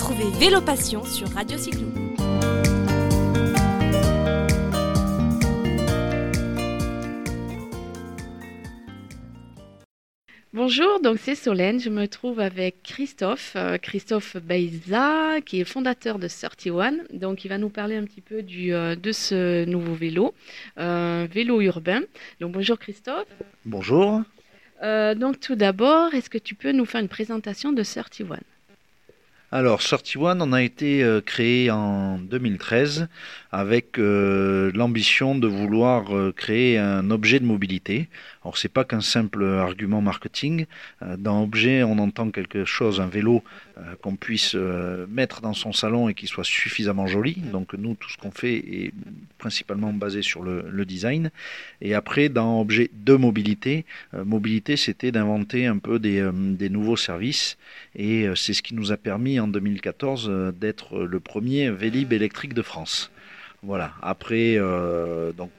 Retrouvez Vélo Passion sur Radio Cyclo. Bonjour, donc c'est Solène. Je me trouve avec Christophe, euh, Christophe Beiza, qui est fondateur de 31. Donc il va nous parler un petit peu du, euh, de ce nouveau vélo, euh, vélo urbain. Donc bonjour Christophe. Bonjour. Euh, donc tout d'abord, est-ce que tu peux nous faire une présentation de 31 Alors, 31, on a été euh, créé en 2013 avec euh, l'ambition de vouloir euh, créer un objet de mobilité. Alors, c'est pas qu'un simple argument marketing. Dans objet, on entend quelque chose, un vélo qu'on puisse mettre dans son salon et qui soit suffisamment joli. Donc, nous, tout ce qu'on fait est principalement basé sur le, design. Et après, dans objet de mobilité, mobilité, c'était d'inventer un peu des, nouveaux services. Et c'est ce qui nous a permis en 2014 euh, d'être le premier Vélib électrique de France. Voilà. Après, euh, donc,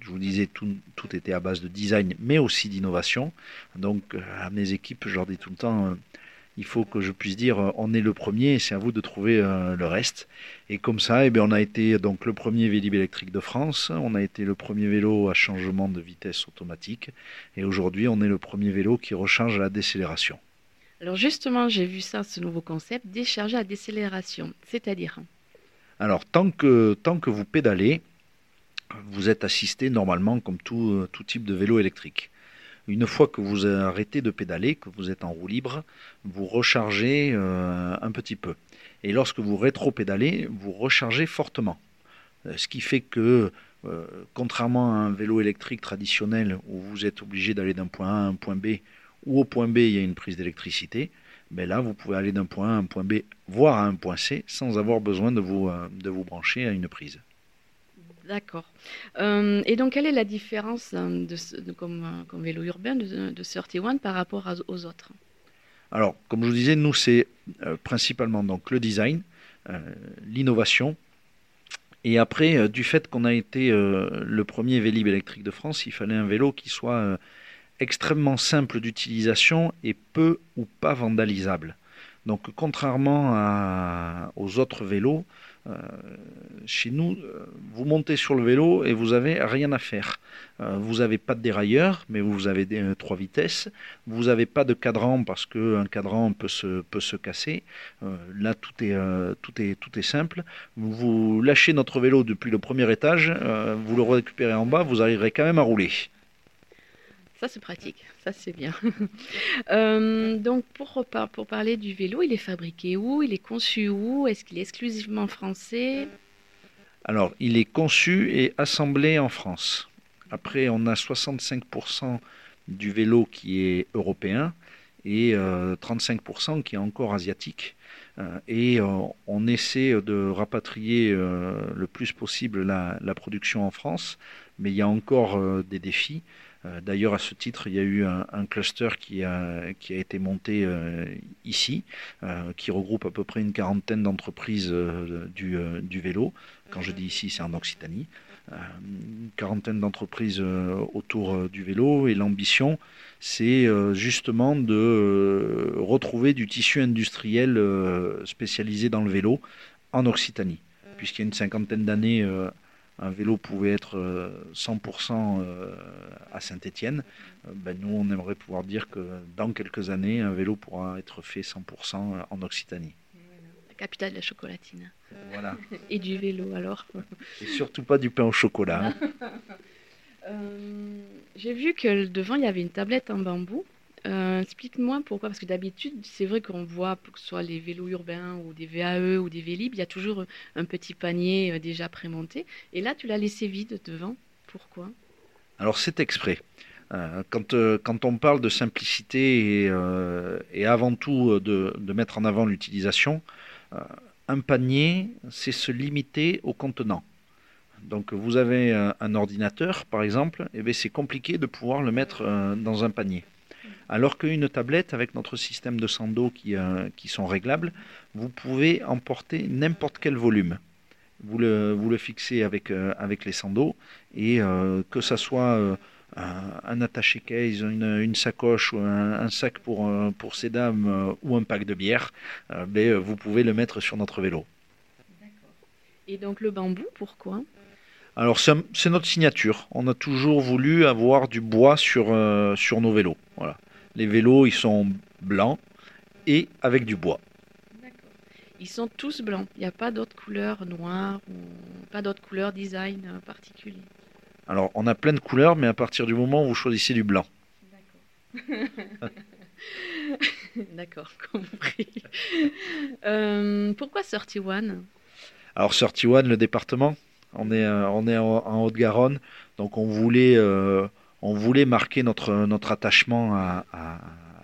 je vous disais, tout, était à base de design, mais aussi d'innovation. Donc, euh, à mes équipes, je leur dis tout le temps, il faut que je puisse dire, on est le premier, c'est à vous de trouver le reste. Et comme ça, eh bien, on a été donc le premier Vélib électrique de France. On a été le premier vélo à changement de vitesse automatique. Et aujourd'hui, on est le premier vélo qui recharge la décélération. Alors justement, j'ai vu ça, ce nouveau concept, décharger à décélération. C'est-à-dire Alors, tant que, tant que vous pédalez, vous êtes assisté normalement comme tout, type de vélo électrique. Une fois que vous arrêtez de pédaler, que vous êtes en roue libre, vous rechargez euh, un petit peu. Et lorsque vous rétro-pédalez, vous rechargez fortement. Euh, Ce qui fait que, euh, contrairement à un vélo électrique traditionnel où vous êtes obligé d'aller d'un point A à un point B, où au point B il y a une prise d'électricité, mais là vous pouvez aller d'un point A à un point B, voire à un point C, sans avoir besoin de vous, euh, de vous brancher à une prise. D'accord. Euh, et donc, quelle est la différence euh, de, comme, comme vélo urbain de, de 31 par rapport à- aux autres? Alors, comme je vous disais, nous, c'est euh, principalement donc le design, euh, l'innovation. Et après, du fait qu'on a été le premier Vélib électrique de France, il fallait un vélo qui soit extrêmement simple d'utilisation et peu ou pas vandalisable. Donc, contrairement aux autres vélos, euh, chez nous, euh, vous montez sur le vélo et vous avez rien à faire. Euh, vous n'avez pas de dérailleur, mais vous avez trois vitesses. Vous n'avez pas de cadran parce qu'un cadran peut se, peut se casser. Là, tout est, simple. Vous, lâchez notre vélo depuis le premier étage, vous le récupérez en bas, vous arriverez quand même à rouler. Ça, c'est pratique. Ça, c'est bien. Euh, donc, pour, pour parler du vélo, il est fabriqué où? Il est conçu où? Est-ce qu'il est exclusivement français? Alors, il est conçu et assemblé en France. Après, on a 65% du vélo qui est européen et euh, 35% qui est encore asiatique. Euh, et euh, on essaie de rapatrier euh, le plus possible la, production en France, mais il y a encore euh, des défis. Euh, D'ailleurs, à ce titre, il y a eu un, cluster qui a, été monté euh, ici, euh, qui regroupe à peu près une quarantaine d'entreprises du, du vélo. Quand je dis ici, c'est en Occitanie. Une quarantaine d'entreprises autour du vélo. Et l'ambition, c'est justement de retrouver du tissu industriel spécialisé dans le vélo en Occitanie. Puisqu'il y a une cinquantaine d'années, un vélo pouvait être euh, 100% euh, à Saint-Étienne. Euh, ben, nous, on aimerait pouvoir dire que dans quelques années, un vélo pourra être fait 100% en Occitanie. La capitale de la chocolatine. Voilà. Et du vélo, alors Et surtout pas du pain au chocolat. hein. Euh, J'ai vu que devant, il y avait une tablette en bambou. Euh, Explique-moi pourquoi, parce que d'habitude, c'est vrai qu'on voit, que ce soit les vélos urbains ou des VAE ou des Vélib, il y a toujours un petit panier euh, déjà prémonté. Et là, tu l'as laissé vide devant. Pourquoi? Alors c'est exprès. Euh, quand, euh, on parle de simplicité et, euh, avant tout euh, de, mettre en avant l'utilisation, euh, un panier, c'est se limiter au contenant. Donc vous avez euh, un ordinateur, par exemple, et bien c'est compliqué de pouvoir le mettre euh, dans un panier. Alors qu'une tablette, avec notre système de sando qui, euh, qui sont réglables, vous pouvez emporter n'importe quel volume. Vous le, vous le fixez avec, euh, avec les sandos et euh, que ça soit un, attaché case, une, sacoche ou un, sac pour, pour ces dames ou un pack de bière, ben, vous pouvez le mettre sur notre vélo. Et donc le bambou, pourquoi? Alors c'est notre signature. On a toujours voulu avoir du bois sur, sur nos vélos. Voilà. Les vélos, ils sont blancs et avec du bois. Ils sont tous blancs. Il n'y a pas d'autres couleurs noires ou pas d'autres couleurs design particuliers. Alors, on a plein de couleurs, mais à partir du moment où vous choisissez du blanc. D'accord. D'accord, compris. Euh, pourquoi 31 Alors, 31, le département, on est, euh, on est en, Haute-Garonne, donc on voulait, euh, on voulait marquer notre, notre attachement à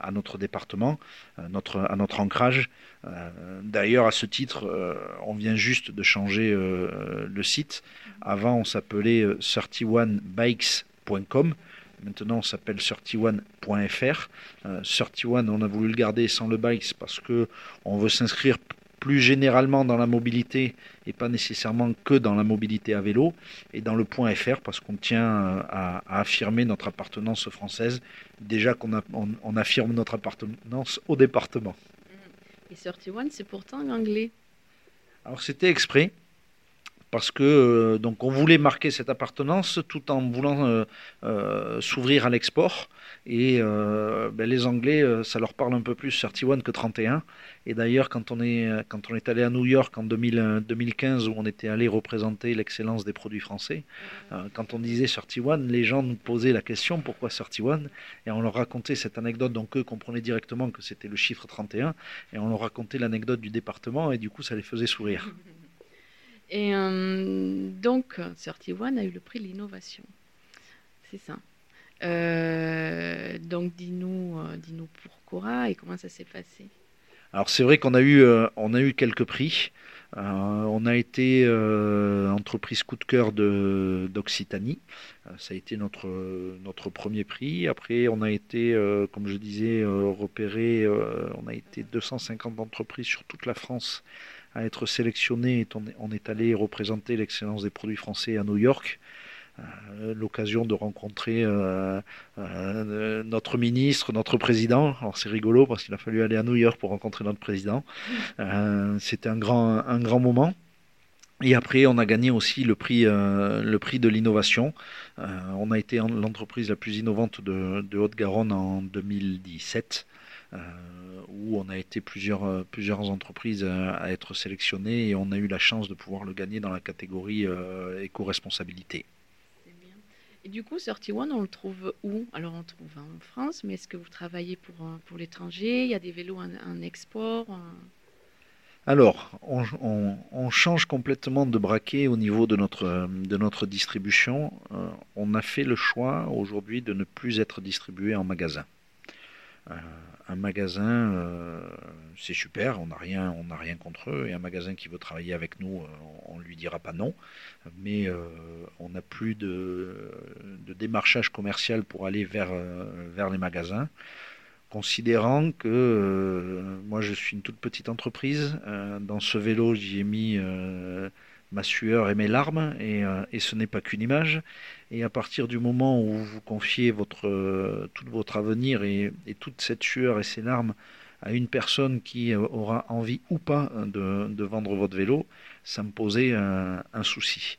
à notre département, euh, notre, à notre ancrage. Euh, d'ailleurs, à ce titre, euh, on vient juste de changer le site. Avant, on s'appelait 31bikes.com. Maintenant, on s'appelle 31.fr. 31, on a voulu le garder sans le bikes parce que on veut s'inscrire plus généralement dans la mobilité et pas nécessairement que dans la mobilité à vélo, et dans le point FR parce qu'on tient euh, à, affirmer notre appartenance française, déjà qu'on on, affirme notre appartenance au département. Et 31, c'est pourtant anglais. Alors c'était exprès parce que euh, donc on voulait marquer cette appartenance tout en voulant euh, s'ouvrir à l'export et euh, ben, les Anglais, euh, ça leur parle un peu plus 31 que 31. Et d'ailleurs, quand, on est, euh, quand on est allé à New York en 2015, où on était allé représenter l'excellence des produits français, quand on disait 31, les gens nous posaient la question pourquoi 31 Et on leur racontait cette anecdote, donc eux comprenaient directement que c'était le chiffre 31. Et on leur racontait l'anecdote du département, et du coup, ça les faisait sourire. Et donc, 31 a eu le prix de l'innovation. C'est ça. Euh, donc dis-nous, euh, dis-nous pourquoi et comment ça s'est passé. Alors c'est vrai qu'on a eu, euh, on a eu quelques prix. on a été entreprise coup de cœur d'Occitanie. ça a été notre, notre premier prix. Après, on a été, comme je disais, repéré, on a été 250 entreprises sur toute la France à être sélectionnées. Et on, on est allé représenter l'excellence des produits français à New York. Euh, l'occasion de rencontrer euh, euh, notre ministre, notre président. Alors c'est rigolo parce qu'il a fallu aller à New York pour rencontrer notre président. C'était un grand, un grand moment. Et après, on a gagné aussi le prix, le prix de l'innovation. on a été l'entreprise la plus innovante de, Haute-Garonne en 2017. où on a été plusieurs, plusieurs entreprises à, être sélectionnées et on a eu la chance de pouvoir le gagner dans la catégorie éco-responsabilité. Et du coup, 31, on le trouve où? Alors, on le trouve en France, mais est-ce que vous travaillez pour, euh, pour l'étranger? Il y a des vélos en, export alors, on, change complètement de braquet au niveau de notre, distribution. Euh, on a fait le choix aujourd'hui de ne plus être distribué en magasin. Euh, un magasin, euh, c'est super, on n'a rien, rien contre eux. Et un magasin qui veut travailler avec nous, on, ne lui dira pas non. Mais on n'a plus de, démarchage commercial pour aller vers les magasins considérant que moi je suis une toute petite entreprise. dans ce vélo, j'y ai mis ma sueur et mes larmes, et, ce n'est pas qu'une image. Et à partir du moment où vous confiez euh, tout votre avenir et, toute cette sueur et ces larmes à une personne qui euh, aura envie ou pas de, vendre votre vélo, ça me posait un, souci.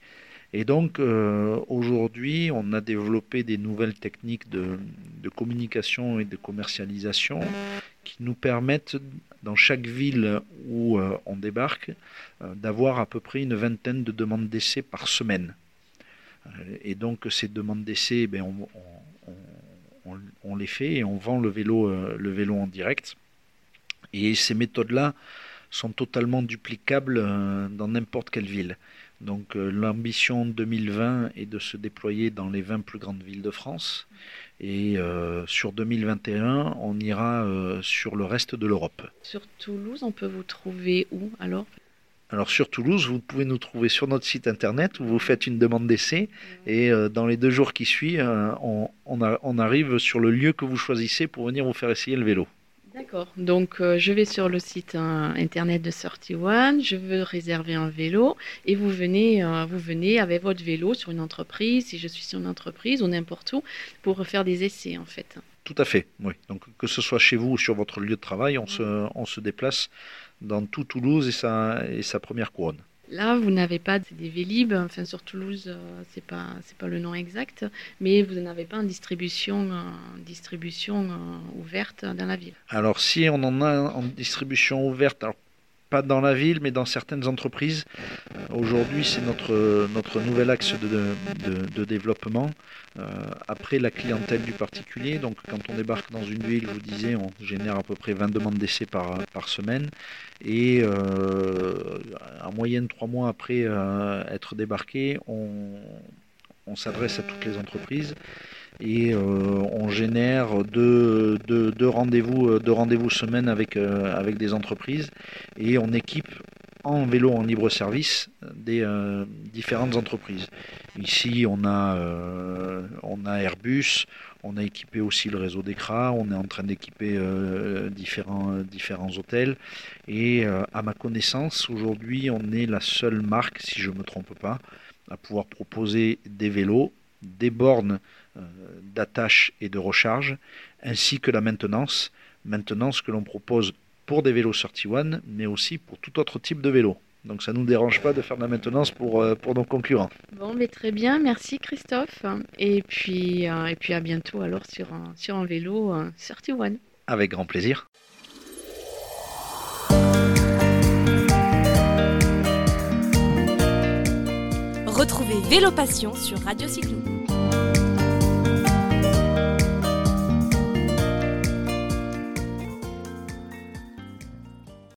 Et donc euh, aujourd'hui, on a développé des nouvelles techniques de, communication et de commercialisation qui nous permettent, dans chaque ville où on débarque, d'avoir à peu près une vingtaine de demandes d'essai par semaine. Et donc ces demandes d'essai, ben, on, les fait et on vend le vélo, euh, le vélo en direct. Et ces méthodes-là sont totalement duplicables euh, dans n'importe quelle ville. Donc euh, l'ambition 2020 est de se déployer dans les 20 plus grandes villes de France. Et sur 2021, on ira sur le reste de l'Europe. Sur Toulouse, on peut vous trouver où alors? Alors sur Toulouse, vous pouvez nous trouver sur notre site internet où vous faites une demande d'essai et euh, dans les deux jours qui suivent, euh, on, arrive sur le lieu que vous choisissez pour venir vous faire essayer le vélo. D'accord. Donc, euh, je vais sur le site euh, internet de 31, je veux réserver un vélo et vous venez, euh, vous venez avec votre vélo sur une entreprise, si je suis sur une entreprise ou n'importe où, pour faire des essais en fait. Tout à fait, oui. Donc, que ce soit chez vous ou sur votre lieu de travail, on, se, on se déplace dans tout Toulouse et sa, et sa première couronne. Là, vous n'avez pas des Vélib, enfin sur Toulouse, euh, c'est pas c'est pas le nom exact, mais vous n'avez pas une distribution euh, distribution euh, ouverte dans la ville. Alors si on en a en distribution ouverte, pas dans la ville, mais dans certaines entreprises. Aujourd'hui, c'est notre, notre nouvel axe de, de, développement. Euh, après la clientèle du particulier, donc quand on débarque dans une ville, je vous disais, on génère à peu près 20 demandes d'essai par, par semaine. Et euh, en moyenne, trois mois après euh, être débarqué, on, on s'adresse à toutes les entreprises et euh, on génère deux, deux, deux rendez-vous deux rendez-vous semaine avec, euh, avec des entreprises et on équipe en vélo en libre service des euh, différentes entreprises. Ici, on a, euh, on a Airbus, on a équipé aussi le réseau d'ECRA, on est en train d'équiper euh, différents, différents hôtels. Et euh, à ma connaissance, aujourd'hui, on est la seule marque, si je ne me trompe pas, à pouvoir proposer des vélos, des bornes euh, d'attache et de recharge, ainsi que la maintenance. Maintenance que l'on propose pour des vélos 31, mais aussi pour tout autre type de vélo. Donc ça ne nous dérange pas de faire de la maintenance pour, euh, pour nos concurrents. Bon, mais très bien, merci Christophe. Et puis, euh, et puis à bientôt alors sur un, sur un vélo euh, 31. Avec grand plaisir. Retrouvez Vélo Passion sur Radio Cyclo.